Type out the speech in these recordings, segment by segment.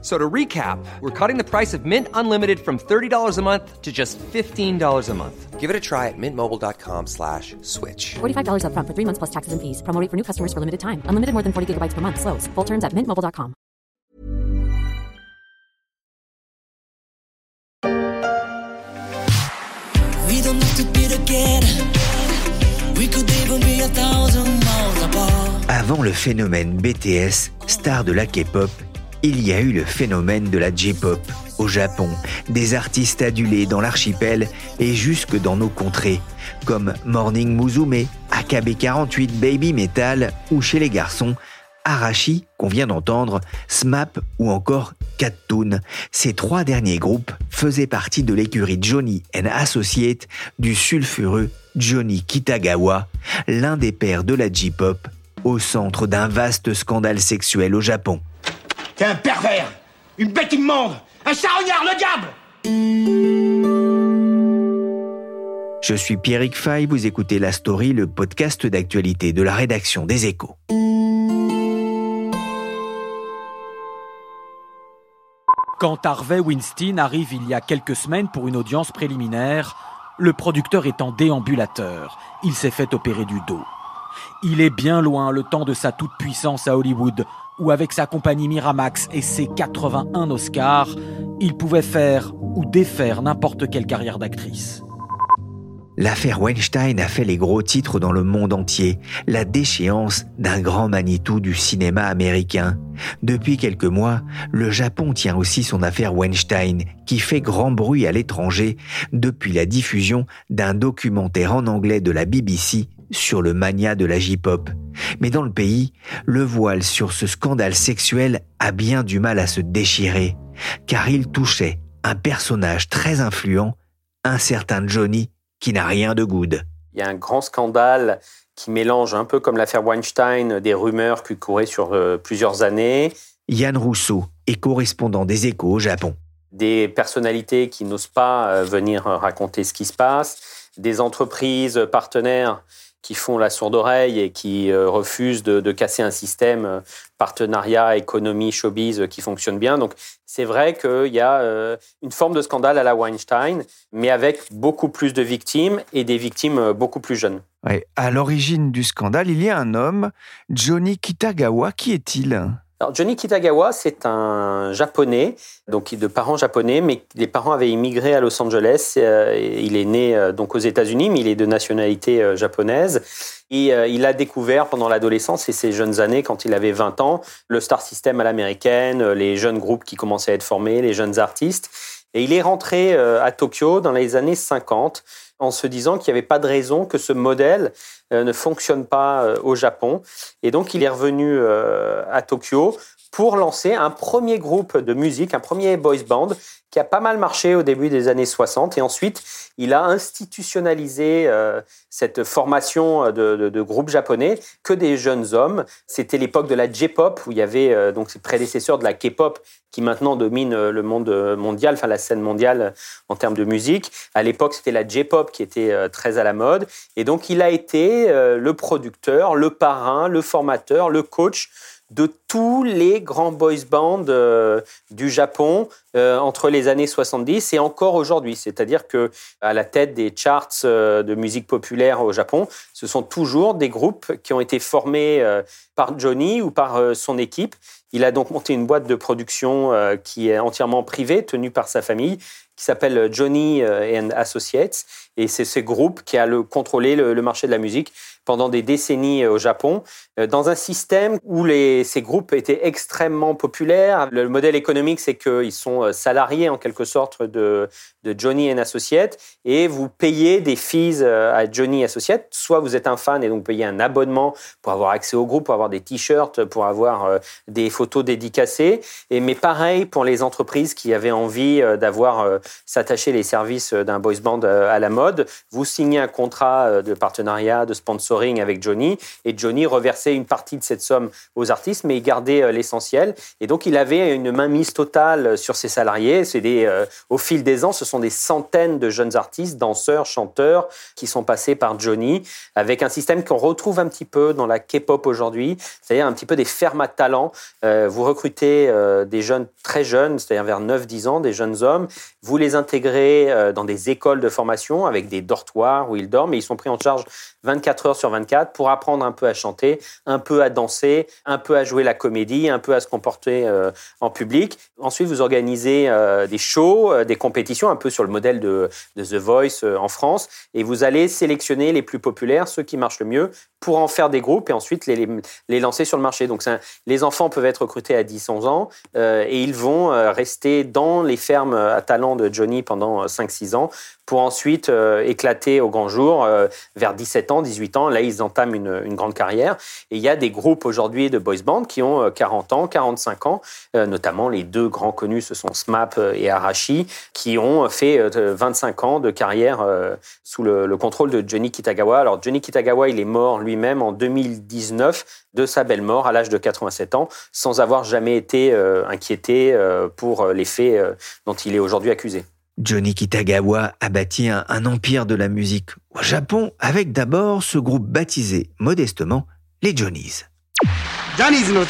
So to recap, we're cutting the price of Mint Unlimited from $30 a month to just $15 a month. Give it a try at mintmobile.com slash switch. $45 upfront for three months plus taxes and fees. Promo rate for new customers for limited time. Unlimited more than 40 gigabytes per month. Slows. Full terms at mintmobile.com. We don't have to be together. We could even be a thousand miles apart. Avant le phénomène BTS, star de la K-pop, il y a eu le phénomène de la J-pop au Japon, des artistes adulés dans l'archipel et jusque dans nos contrées, comme Morning Musume, AKB48 Baby Metal ou chez les garçons, Arashi, qu'on vient d'entendre, SMAP ou encore Cattoon. Ces trois derniers groupes faisaient partie de l'écurie Johnny and Associate du sulfureux Johnny Kitagawa, l'un des pères de la J-pop, au centre d'un vaste scandale sexuel au Japon. T'es un pervers, une bête immonde, un charognard, le diable Je suis Pierrick Fay, vous écoutez La Story, le podcast d'actualité de la rédaction des Échos. Quand Harvey Weinstein arrive il y a quelques semaines pour une audience préliminaire, le producteur est en déambulateur. Il s'est fait opérer du dos. Il est bien loin le temps de sa toute-puissance à Hollywood, où avec sa compagnie Miramax et ses 81 Oscars, il pouvait faire ou défaire n'importe quelle carrière d'actrice. L'affaire Weinstein a fait les gros titres dans le monde entier, la déchéance d'un grand Manitou du cinéma américain. Depuis quelques mois, le Japon tient aussi son affaire Weinstein, qui fait grand bruit à l'étranger depuis la diffusion d'un documentaire en anglais de la BBC sur le mania de la J-pop. Mais dans le pays, le voile sur ce scandale sexuel a bien du mal à se déchirer, car il touchait un personnage très influent, un certain Johnny qui n'a rien de good. Il y a un grand scandale qui mélange un peu comme l'affaire Weinstein, des rumeurs qui couraient sur euh, plusieurs années. Yann Rousseau est correspondant des échos au Japon. Des personnalités qui n'osent pas euh, venir raconter ce qui se passe, des entreprises partenaires qui font la sourde oreille et qui euh, refusent de, casser un système euh, partenariat, économie, showbiz euh, qui fonctionne bien. Donc c'est vrai qu'il y a une forme de scandale à la Weinstein, mais avec beaucoup plus de victimes et des victimes beaucoup plus jeunes. À l'origine du scandale, il y a un homme, Johnny Kitagawa. Qui est-il? Alors Johnny Kitagawa, c'est un japonais, donc de parents japonais, mais les parents avaient immigré à Los Angeles. il est né donc aux États-Unis, mais il est de nationalité japonaise. Et il a découvert pendant l'adolescence et ses jeunes années, quand il avait 20 ans, le star system à l'américaine, les jeunes groupes qui commençaient à être formés, les jeunes artistes. Et il est rentré à Tokyo dans les années 50 en se disant qu'il n'y avait pas de raison que ce modèle ne fonctionne pas au Japon. Et donc, il est revenu à Tokyo pour lancer un premier groupe de musique, un premier boys band qui a pas mal marché au début des années 60 et ensuite il a institutionnalisé euh, cette formation de, de, de, groupe japonais que des jeunes hommes. C'était l'époque de la J-pop où il y avait euh, donc ses prédécesseurs de la K-pop qui maintenant domine le monde mondial, enfin la scène mondiale en termes de musique. À l'époque, c'était la J-pop qui était euh, très à la mode et donc il a été euh, le producteur, le parrain, le formateur, le coach de tous les grands boys bands euh, du Japon euh, entre les années 70 et encore aujourd'hui. C'est-à-dire que à la tête des charts euh, de musique populaire au Japon, ce sont toujours des groupes qui ont été formés par Johnny ou par son équipe. Il a donc monté une boîte de production qui est entièrement privée, tenue par sa famille, qui s'appelle Johnny and Associates. Et c'est ce groupe qui a le, contrôlé le, marché de la musique pendant des décennies au Japon, dans un système où les, ces groupes étaient extrêmement populaires. Le modèle économique, c'est qu'ils sont salariés en quelque sorte de, de Johnny and Associates et vous payez des fees à Johnny Associates. Soit vous êtes un fan et donc payez un abonnement pour avoir accès au groupe, pour avoir des t-shirts, pour avoir des photos dédicacées. Et, mais pareil pour les entreprises qui avaient envie d'avoir s'attacher les services d'un boys band à la mode. Vous signez un contrat de partenariat, de sponsoring avec Johnny. Et Johnny reversait une partie de cette somme aux artistes, mais il gardait euh, l'essentiel. Et donc, il avait une mainmise totale sur ses salariés. C'est des, euh, au fil des ans, ce sont des centaines de jeunes artistes, danseurs, chanteurs, qui sont passés par Johnny, avec un système qu'on retrouve un petit peu dans la K-pop aujourd'hui, c'est-à-dire un petit peu des fermes à talent. Euh, vous recrutez des jeunes très jeunes, c'est-à-dire vers 9-10 ans, des jeunes hommes. Vous les intégrez dans des écoles de formation avec des dortoirs où ils dorment et ils sont pris en charge 24 heures sur 24 pour apprendre un peu à chanter, un peu à danser, un peu à jouer la comédie, un peu à se comporter euh, en public. Ensuite, vous organisez euh, des shows, euh, des compétitions, un peu sur le modèle de The Voice en France, et vous allez sélectionner les plus populaires, ceux qui marchent le mieux, pour en faire des groupes et ensuite les, les, lancer sur le marché. Donc, les enfants peuvent être recrutés à 10-11 ans et ils vont rester dans les fermes à talent de Johnny pendant 5-6 ans pour ensuite éclater au grand jour vers 17 ans, 18 ans. Là, ils entament une, une, grande carrière. Et il y a des groupes aujourd'hui de boys band qui ont 40 ans, 45 ans, notamment les deux grands connus, ce sont SMAP et Arashi, qui ont fait 25 ans de carrière sous le, le contrôle de Johnny Kitagawa. Alors, Johnny Kitagawa, il est mort lui-même en 2019 de sa belle mort à l'âge de 87 ans, sans avoir jamais été inquiété pour les faits dont il est aujourd'hui accusé. Johnny Kitagawa a bâti un, un, empire de la musique au Japon avec d'abord ce groupe baptisé modestement les Johnnies. Johnnies no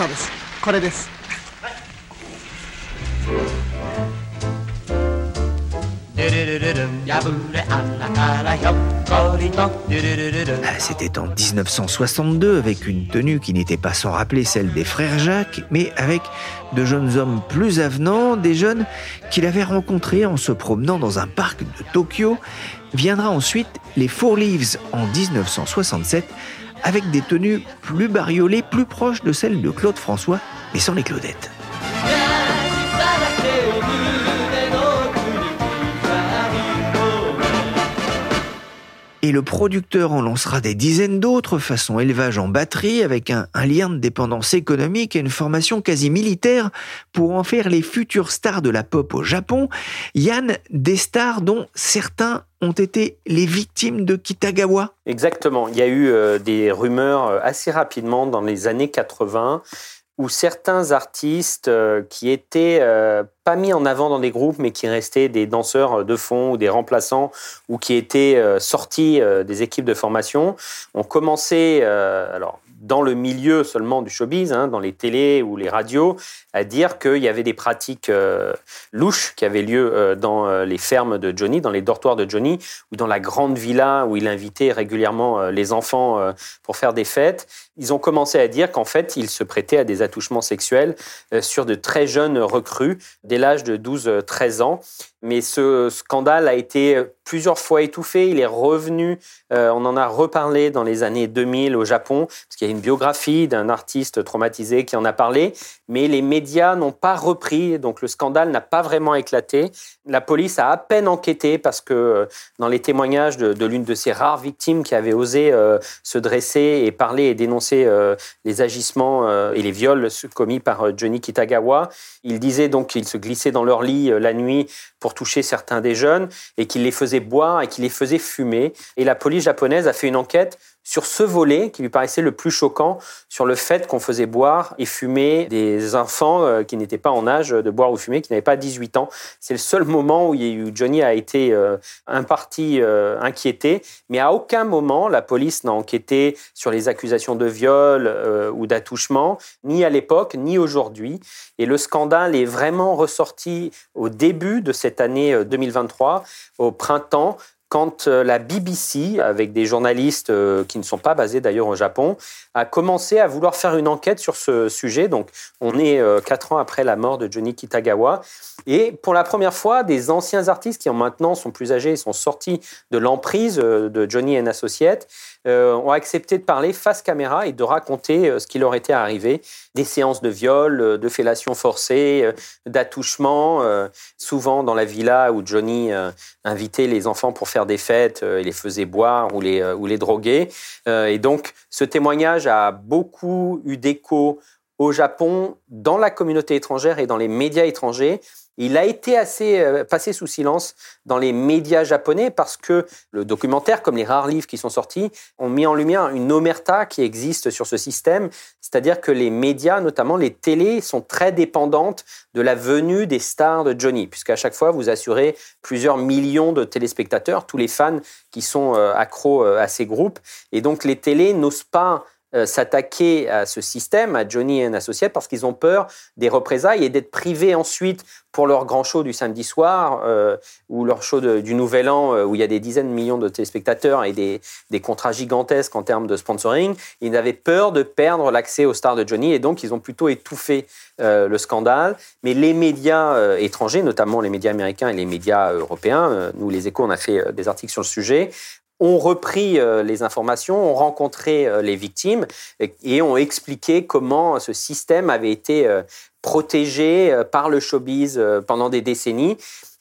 C'était en 1962 avec une tenue qui n'était pas sans rappeler celle des frères Jacques, mais avec de jeunes hommes plus avenants, des jeunes qu'il avait rencontrés en se promenant dans un parc de Tokyo. Viendra ensuite les Four Leaves en 1967 avec des tenues plus bariolées, plus proches de celles de Claude François, mais sans les Claudettes. Et le producteur en lancera des dizaines d'autres, façon élevage en batterie, avec un, lien de dépendance économique et une formation quasi militaire pour en faire les futures stars de la pop au Japon. Yann, des stars dont certains ont été les victimes de Kitagawa Exactement. Il y a eu euh, des rumeurs euh, assez rapidement dans les années 80 où certains artistes euh, qui étaient euh, pas mis en avant dans des groupes, mais qui restaient des danseurs de fond ou des remplaçants, ou qui étaient euh, sortis des équipes de formation, ont commencé, alors dans le milieu seulement du showbiz, hein, dans les télés ou les radios, à dire qu'il y avait des pratiques louches qui avaient lieu dans les fermes de Johnny, dans les dortoirs de Johnny, ou dans la grande villa où il invitait régulièrement les enfants pour faire des fêtes ils ont commencé à dire qu'en fait, ils se prêtaient à des attouchements sexuels euh, sur de très jeunes recrues, dès l'âge de 12-13 ans. Mais ce scandale a été plusieurs fois étouffé. Il est revenu, euh, on en a reparlé dans les années 2000 au Japon, parce qu'il y a une biographie d'un artiste traumatisé qui en a parlé, mais les médias n'ont pas repris, donc le scandale n'a pas vraiment éclaté. La police a à peine enquêté parce que euh, dans les témoignages de, l'une de ces rares victimes qui avait osé se dresser et parler et dénoncer euh, les agissements euh, et les viols commis par euh, Johnny Kitagawa. Il disait donc qu'il se glissait dans leur lit la nuit pour toucher certains des jeunes et qu'il les faisait boire et qu'il les faisait fumer. Et la police japonaise a fait une enquête sur ce volet qui lui paraissait le plus choquant, sur le fait qu'on faisait boire et fumer des enfants euh, qui n'étaient pas en âge de boire ou fumer, qui n'avaient pas 18 ans. C'est le seul moment où Johnny a été euh, un parti euh, inquiété, mais à aucun moment la police n'a enquêté sur les accusations de viol ou d'attouchement, ni à l'époque, ni aujourd'hui. Et le scandale est vraiment ressorti au début de cette année 2023, au printemps, quand euh, la BBC, avec des journalistes euh, qui ne sont pas basés d'ailleurs au Japon, a commencé à vouloir faire une enquête sur ce sujet. Donc, on est euh, quatre ans après la mort de Johnny Kitagawa. Et pour la première fois, des anciens artistes qui maintenant sont plus âgés et sont sortis de l'emprise de Johnny and Associates ont accepté de parler face caméra et de raconter ce qui leur était arrivé. Des séances de viol, de fellation forcée, d'attouchement, souvent dans la villa où Johnny invitait les enfants pour faire des fêtes, euh, il les faisait boire ou les, euh, ou les droguer. Euh, et donc, ce témoignage a beaucoup eu d'écho au Japon, dans la communauté étrangère et dans les médias étrangers. Il a été assez euh, passé sous silence dans les médias japonais parce que le documentaire, comme les rares livres qui sont sortis, ont mis en lumière une omerta qui existe sur ce système. C'est-à-dire que les médias, notamment les télés, sont très dépendantes de la venue des stars de Johnny, puisqu'à chaque fois, vous assurez plusieurs millions de téléspectateurs, tous les fans qui sont euh, accros euh, à ces groupes. Et donc, les télés n'osent pas euh, s'attaquer à ce système, à Johnny et un associé, parce qu'ils ont peur des représailles et d'être privés ensuite pour leur grand show du samedi soir euh, ou leur show du Nouvel An euh, où il y a des dizaines de millions de téléspectateurs et des, des contrats gigantesques en termes de sponsoring. Ils avaient peur de perdre l'accès aux stars de Johnny et donc ils ont plutôt étouffé le scandale. Mais les médias étrangers, notamment les médias américains et les médias européens, nous les échos, on a fait des articles sur le sujet, ont repris euh, les informations, ont rencontré euh, les victimes et ont expliqué comment ce système avait été euh, protégé par le showbiz pendant des décennies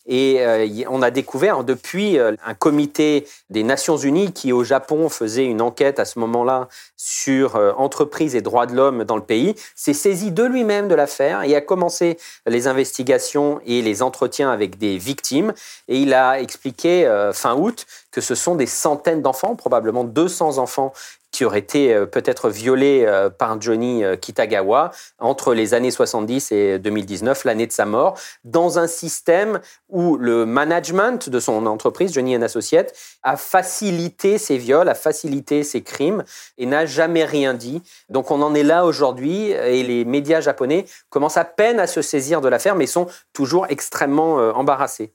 et euh, on a découvert depuis euh, un comité des Nations Unies qui au Japon faisait une enquête à ce moment-là sur euh, entreprises et droits de l'homme dans le pays, s'est saisi de lui-même de l'affaire et a commencé les investigations et les entretiens avec des victimes. Et il a expliqué fin août que ce sont des centaines d'enfants, probablement 200 enfants qui aurait été euh, peut-être violé euh, par Johnny euh, Kitagawa entre les années 70 et 2019, l'année de sa mort, dans un système où le management de son entreprise, Johnny Associates, a facilité ces viols, a facilité ces crimes et n'a jamais rien dit. Donc on en est là aujourd'hui et les médias japonais commencent à peine à se saisir de l'affaire mais sont toujours extrêmement embarrassés.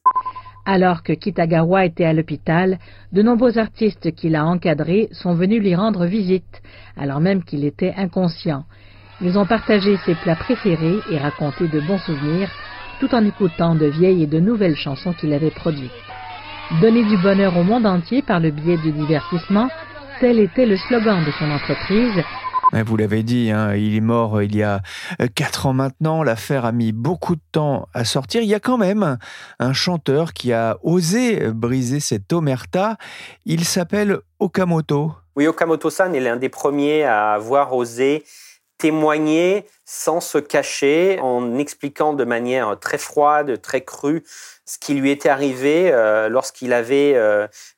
Alors que Kitagawa était à l'hôpital, de nombreux artistes qu'il a encadrés sont venus lui rendre visite, alors même qu'il était inconscient. Ils ont partagé ses plats préférés et raconté de bons souvenirs, tout en écoutant de vieilles et de nouvelles chansons qu'il avait produites. Donner du bonheur au monde entier par le biais du divertissement, tel était le slogan de son entreprise, vous l'avez dit, hein, il est mort euh, il y a euh, quatre ans maintenant. L'affaire a mis beaucoup de temps à sortir. Il y a quand même un chanteur qui a osé briser cette omerta. Il s'appelle Okamoto. Oui, Okamoto-san est l'un des premiers à avoir osé témoigner sans se cacher, en expliquant de manière très froide, très crue, ce qui lui était arrivé euh, lorsqu'il avait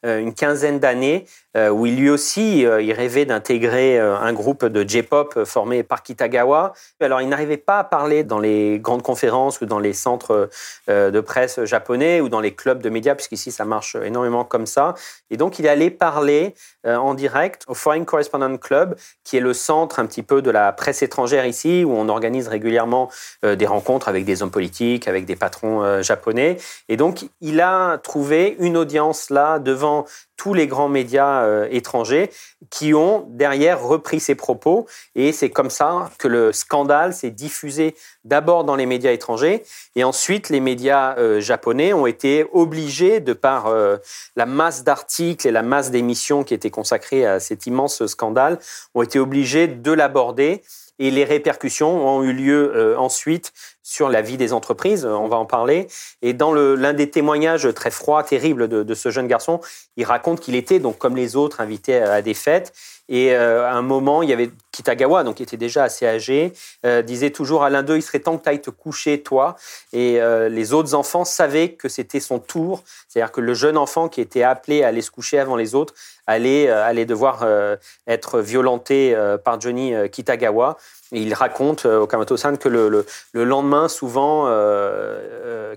une quinzaine d'années euh, où lui aussi, euh, il rêvait d'intégrer euh, un groupe de J-pop formé par Kitagawa. Alors, il n'arrivait pas à parler dans les grandes conférences ou dans les centres de presse japonais ou dans les clubs de médias, puisqu'ici, ça marche énormément comme ça. Et donc, il allait parler en direct au Foreign Correspondent Club, qui est le centre un petit peu de la presse étrangère ici, où on organise régulièrement des rencontres avec des hommes politiques, avec des patrons japonais. Et donc, il a trouvé une audience là devant tous les grands médias euh, étrangers qui ont derrière repris ses propos. Et c'est comme ça que le scandale s'est diffusé d'abord dans les médias étrangers et ensuite les médias euh, japonais ont été obligés, de par euh, la masse d'articles et la masse d'émissions qui étaient consacrées à cet immense scandale, ont été obligés de l'aborder et les répercussions ont eu lieu ensuite sur la vie des entreprises, on va en parler. Et dans l'un des témoignages très froids, terribles de, de, ce jeune garçon, il raconte qu'il était, donc comme les autres, invité à des fêtes et euh, à un moment, il y avait Kitagawa, donc qui était déjà assez âgé, euh, disait toujours à l'un d'eux, il serait temps que tu ailles te coucher, toi. Et euh, les autres enfants savaient que c'était son tour. C'est-à-dire que le jeune enfant qui était appelé à aller se coucher avant les autres allait, allait devoir être violenté par Johnny Kitagawa. Il raconte au Kamato-san que le, le, le, lendemain, souvent,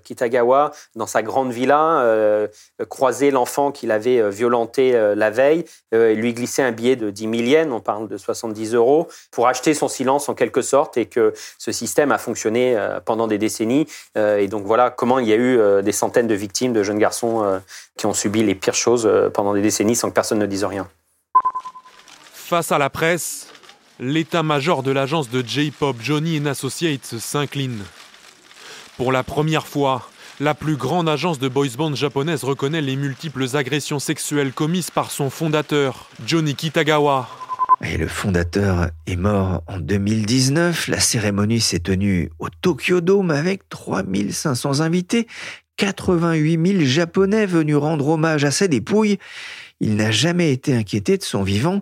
Kitagawa, dans sa grande villa, croisait l'enfant qu'il avait violenté la veille et lui glissait un billet de 10 000 on parle de 70 euros, pour acheter son silence en quelque sorte, et que ce système a fonctionné euh, pendant des décennies. Euh, et donc voilà comment il y a eu euh, des centaines de victimes de jeunes garçons qui ont subi les pires choses pendant des décennies sans que personne ne dise rien. Face à la presse, l'état-major de l'agence de J-Pop Johnny Associates s'incline. Pour la première fois, la plus grande agence de boys band japonaise reconnaît les multiples agressions sexuelles commises par son fondateur, Johnny Kitagawa. Et le fondateur est mort en 2019. La cérémonie s'est tenue au Tokyo Dome avec 3500 invités, 88 000 Japonais venus rendre hommage à sa dépouille. Il n'a jamais été inquiété de son vivant,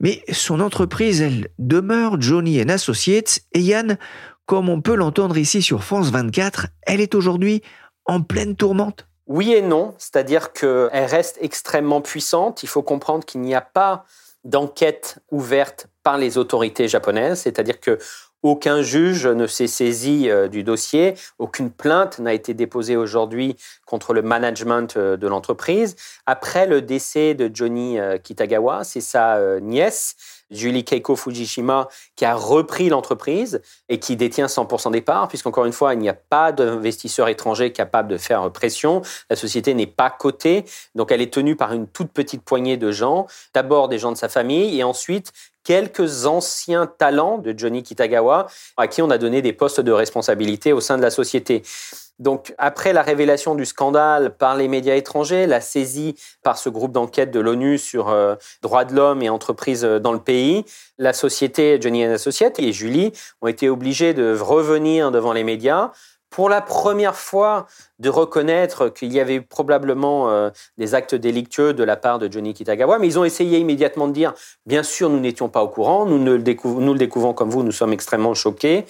Mais son entreprise, elle demeure Johnny Associates. Et Yann, comme on peut l'entendre ici sur France 24, elle est aujourd'hui en pleine tourmente. Oui et non, c'est-à-dire qu'elle reste extrêmement puissante. Il faut comprendre qu'il n'y a pas d'enquête ouverte par les autorités japonaises, c'est-à-dire que aucun juge ne s'est saisi euh, du dossier, aucune plainte n'a été déposée aujourd'hui contre le management euh, de l'entreprise. Après le décès de Johnny euh, Kitagawa, c'est sa nièce Julie Keiko Fujishima, qui a repris l'entreprise et qui détient 100% des parts, puisqu'encore une fois, il n'y a pas d'investisseur étranger capable de faire pression. La société n'est pas cotée, donc elle est tenue par une toute petite poignée de gens, d'abord des gens de sa famille et ensuite quelques anciens talents de Johnny Kitagawa à qui on a donné des postes de responsabilité au sein de la société. Donc, après la révélation du scandale par les médias étrangers, la saisie par ce groupe d'enquête de l'ONU sur euh, droits de l'homme et entreprises euh, dans le pays, la société Johnny Associates et Julie ont été obligés de revenir devant les médias pour la première fois de reconnaître qu'il y avait probablement euh, des actes délictueux de la part de Johnny Kitagawa, mais ils ont essayé immédiatement de dire, bien sûr, nous n'étions pas au courant, nous, le découvrons comme vous, nous sommes extrêmement choqués.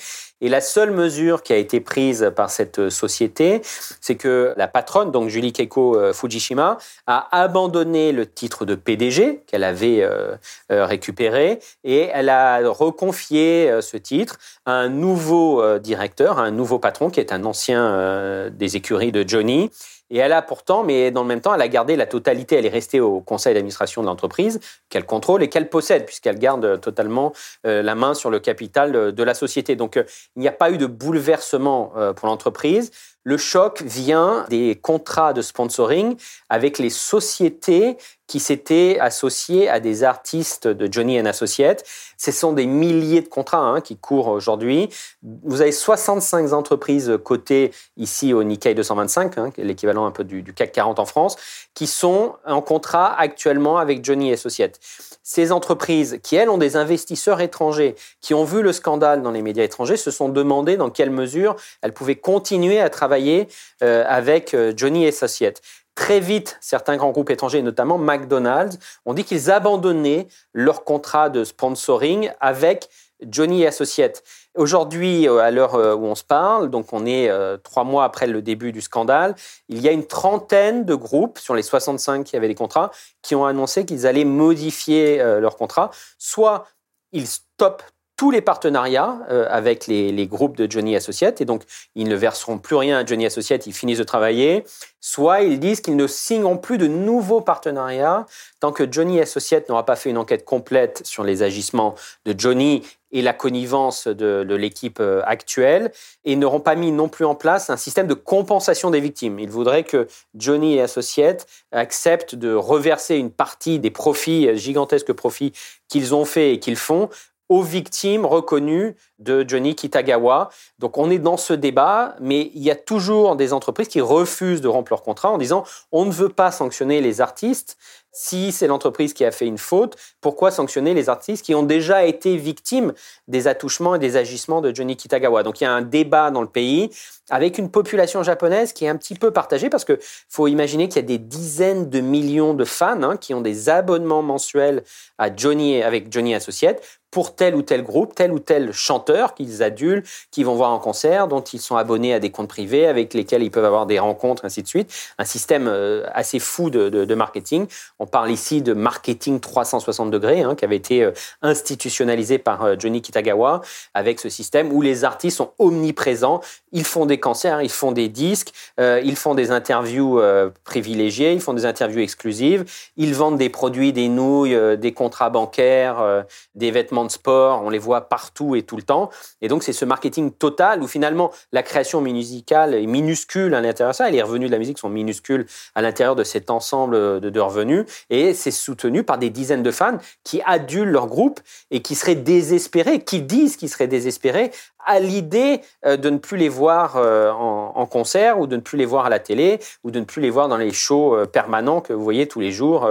Et la seule mesure qui a été prise par cette société, c'est que la patronne, donc Julie Keiko euh, Fujishima, a abandonné le titre de PDG qu'elle avait euh, récupéré et elle a reconfié ce titre à un nouveau directeur, à un nouveau patron qui est un ancien des écuries de Johnny. Et elle a pourtant, mais dans le même temps, elle a gardé la totalité. Elle est restée au conseil d'administration de l'entreprise, qu'elle contrôle et qu'elle possède, puisqu'elle garde totalement euh, la main sur le capital de la société. Donc, euh, il n'y a pas eu de bouleversement euh, pour l'entreprise. Le choc vient des contrats de sponsoring avec les sociétés qui s'étaient associées à des artistes de Johnny Associates. Ce sont des milliers de contrats hein, qui courent aujourd'hui. Vous avez 65 entreprises cotées ici au Nikkei 225, hein, l'équivalent un peu du, du, CAC 40 en France, qui sont en contrat actuellement avec Johnny Associates ces entreprises qui, elles, ont des investisseurs étrangers, qui ont vu le scandale dans les médias étrangers, se sont demandé dans quelle mesure elles pouvaient continuer à travailler euh, avec euh, Johnny Associates. Très vite, certains grands groupes étrangers, notamment McDonald's, ont dit qu'ils abandonnaient leur contrat de sponsoring avec Johnny Associates. Aujourd'hui, euh, à l'heure euh, où on se parle, donc on est euh, trois mois après le début du scandale, il y a une trentaine de groupes sur les 65 qui avaient des contrats qui ont annoncé qu'ils allaient modifier leurs contrats. Soit ils stoppent tous les partenariats avec les, les, groupes de Johnny Associates et donc ils ne verseront plus rien à Johnny Associates, ils finissent de travailler. Soit ils disent qu'ils ne signeront plus de nouveaux partenariats tant que Johnny Associates n'aura pas fait une enquête complète sur les agissements de Johnny et la connivence de, l'équipe euh, actuelle et n'auront pas mis non plus en place un système de compensation des victimes. Ils voudraient que Johnny et Associates acceptent de reverser une partie des profits, euh, gigantesques profits qu'ils ont fait et qu'ils font aux victimes reconnues de Johnny Kitagawa. Donc on est dans ce débat, mais il y a toujours des entreprises qui refusent de rompre leur contrat en disant on ne veut pas sanctionner les artistes, si c'est l'entreprise qui a fait une faute, pourquoi sanctionner les artistes qui ont déjà été victimes des attouchements et des agissements de Johnny Kitagawa? Donc il y a un débat dans le pays avec une population japonaise qui est un petit peu partagée parce que faut imaginer qu'il y a des dizaines de millions de fans hein, qui ont des abonnements mensuels à Johnny avec Johnny Associates pour tel ou tel groupe, tel ou tel chanteur qu'ils adulent, qui vont voir en concert, dont ils sont abonnés à des comptes privés, avec lesquels ils peuvent avoir des rencontres, ainsi de suite. Un système euh, assez fou de, marketing. On parle ici de marketing 360 degrés, hein, qui avait été euh, institutionnalisé par euh, Johnny Kitagawa, avec ce système où les artistes sont omniprésents. Ils font des concerts, ils font des disques, ils font des interviews privilégiées, ils font des interviews exclusives, ils vendent des produits, des nouilles, des contrats bancaires, des vêtements de sport. On les voit partout et tout le temps. Et donc, c'est ce marketing total où finalement la création musicale est minuscule à l'intérieur de ça. Et les revenus de la musique sont minuscules à l'intérieur de cet ensemble de, de revenus et c'est soutenu par des dizaines de fans qui adulent leur groupe et qui seraient désespérés, qui disent qu'ils seraient désespérés à l'idée euh, de ne plus les voir euh, en, concert ou de ne plus les voir à la télé ou de ne plus les voir dans les shows euh, permanents que vous voyez tous les jours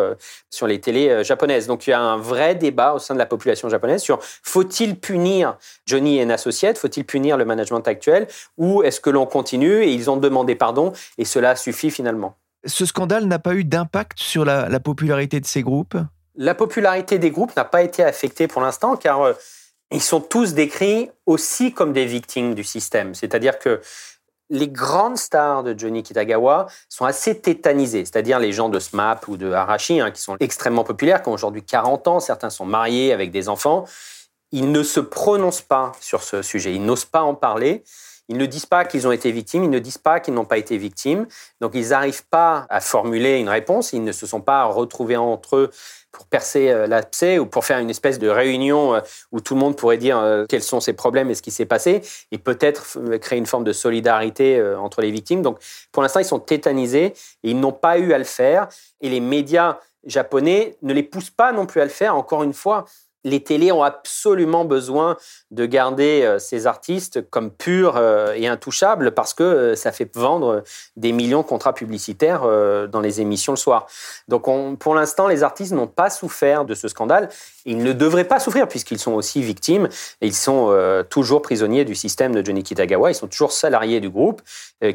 sur les télés japonaises. Donc il y a un vrai débat au sein de la population japonaise sur faut-il punir Johnny et Associates, faut-il punir le management actuel ou est-ce que l'on continue et ils ont demandé pardon et cela suffit finalement. Ce scandale n'a pas eu d'impact sur la, popularité de ces groupes? La popularité des groupes n'a pas été affectée pour l'instant car ils sont tous décrits aussi comme des victimes du système. C'est-à-dire que les grandes stars de Johnny Kitagawa sont assez tétanisées, c'est-à-dire les gens de SMAP ou de Arashi, hein, qui sont extrêmement populaires, qui ont aujourd'hui 40 ans, certains sont mariés avec des enfants. Ils ne se prononcent pas sur ce sujet, ils n'osent pas en parler. Ils ne disent pas qu'ils ont été victimes, ils ne disent pas qu'ils n'ont pas été victimes. Donc ils n'arrivent pas à formuler une réponse, ils ne se sont pas retrouvés entre eux pour percer euh, l'abcès ou pour faire une espèce de réunion euh, où tout le monde pourrait dire euh, quels sont ses problèmes et ce qui s'est passé et peut-être créer une forme de solidarité entre les victimes. Donc pour l'instant, ils sont tétanisés et ils n'ont pas eu à le faire et les médias japonais ne les poussent pas non plus à le faire. Encore une fois, les télés ont absolument besoin de garder euh, ces artistes comme purs euh, et intouchables parce que euh, ça fait vendre des millions de contrats publicitaires dans les émissions le soir. Donc pour l'instant, les artistes n'ont pas souffert de ce scandale. Ils ne devraient pas souffrir puisqu'ils sont aussi victimes ils sont toujours prisonniers du système de Johnny Kitagawa. Ils sont toujours salariés du groupe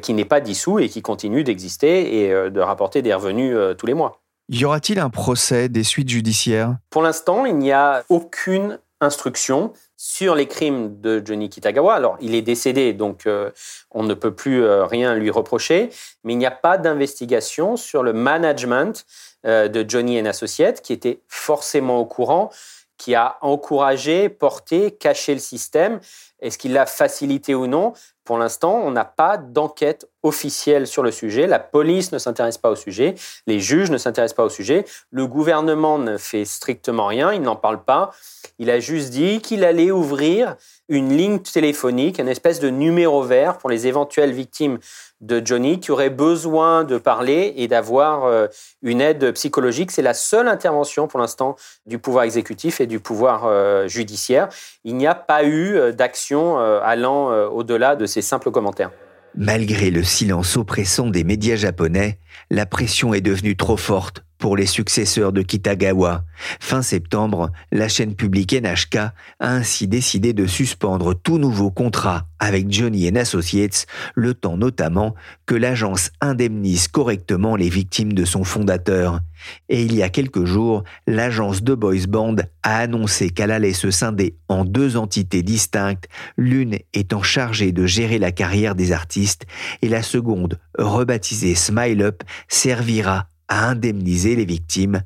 qui n'est pas dissous et qui continue d'exister et de rapporter des revenus tous les mois. Y aura-t-il un procès, des suites judiciaires? Pour l'instant, il n'y a aucune instruction sur les crimes de Johnny Kitagawa. Alors, il est décédé, donc euh, on ne peut plus euh, rien lui reprocher, mais il n'y a pas d'investigation sur le management euh, de Johnny Associates, qui était forcément au courant, qui a encouragé, porté, caché le système. Est-ce qu'il l'a facilité ou non? Pour l'instant, on n'a pas d'enquête officielle sur le sujet. La police ne s'intéresse pas au sujet. Les juges ne s'intéressent pas au sujet. Le gouvernement ne fait strictement rien. Il n'en parle pas. Il a juste dit qu'il allait ouvrir une ligne téléphonique, une espèce de numéro vert pour les éventuelles victimes de Johnny qui auraient besoin de parler et d'avoir euh, une aide psychologique. C'est la seule intervention pour l'instant du pouvoir exécutif et du pouvoir euh, judiciaire. Il n'y a pas eu euh, d'action allant au-delà de ces simples commentaires. Malgré le silence oppressant des médias japonais, la pression est devenue trop forte pour les successeurs de Kitagawa. Fin septembre, la chaîne publique NHK a ainsi décidé de suspendre tout nouveau contrat avec Johnny Associates, le temps notamment que l'agence indemnise correctement les victimes de son fondateur. Et il y a quelques jours, l'agence de Boys Band a annoncé qu'elle allait se scinder en deux entités distinctes, l'une étant chargée de gérer la carrière des artistes et la seconde, rebaptisée Smile Up, servira à indemniser les victimes,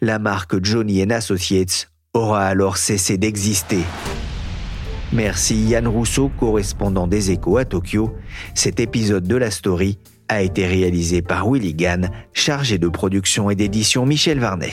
la marque Johnny Associates aura alors cessé d'exister. Merci Yann Rousseau, correspondant des échos à Tokyo. Cet épisode de la story a été réalisé par Willy Gann, chargé de production et d'édition Michel Varnet.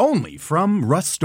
only from Rust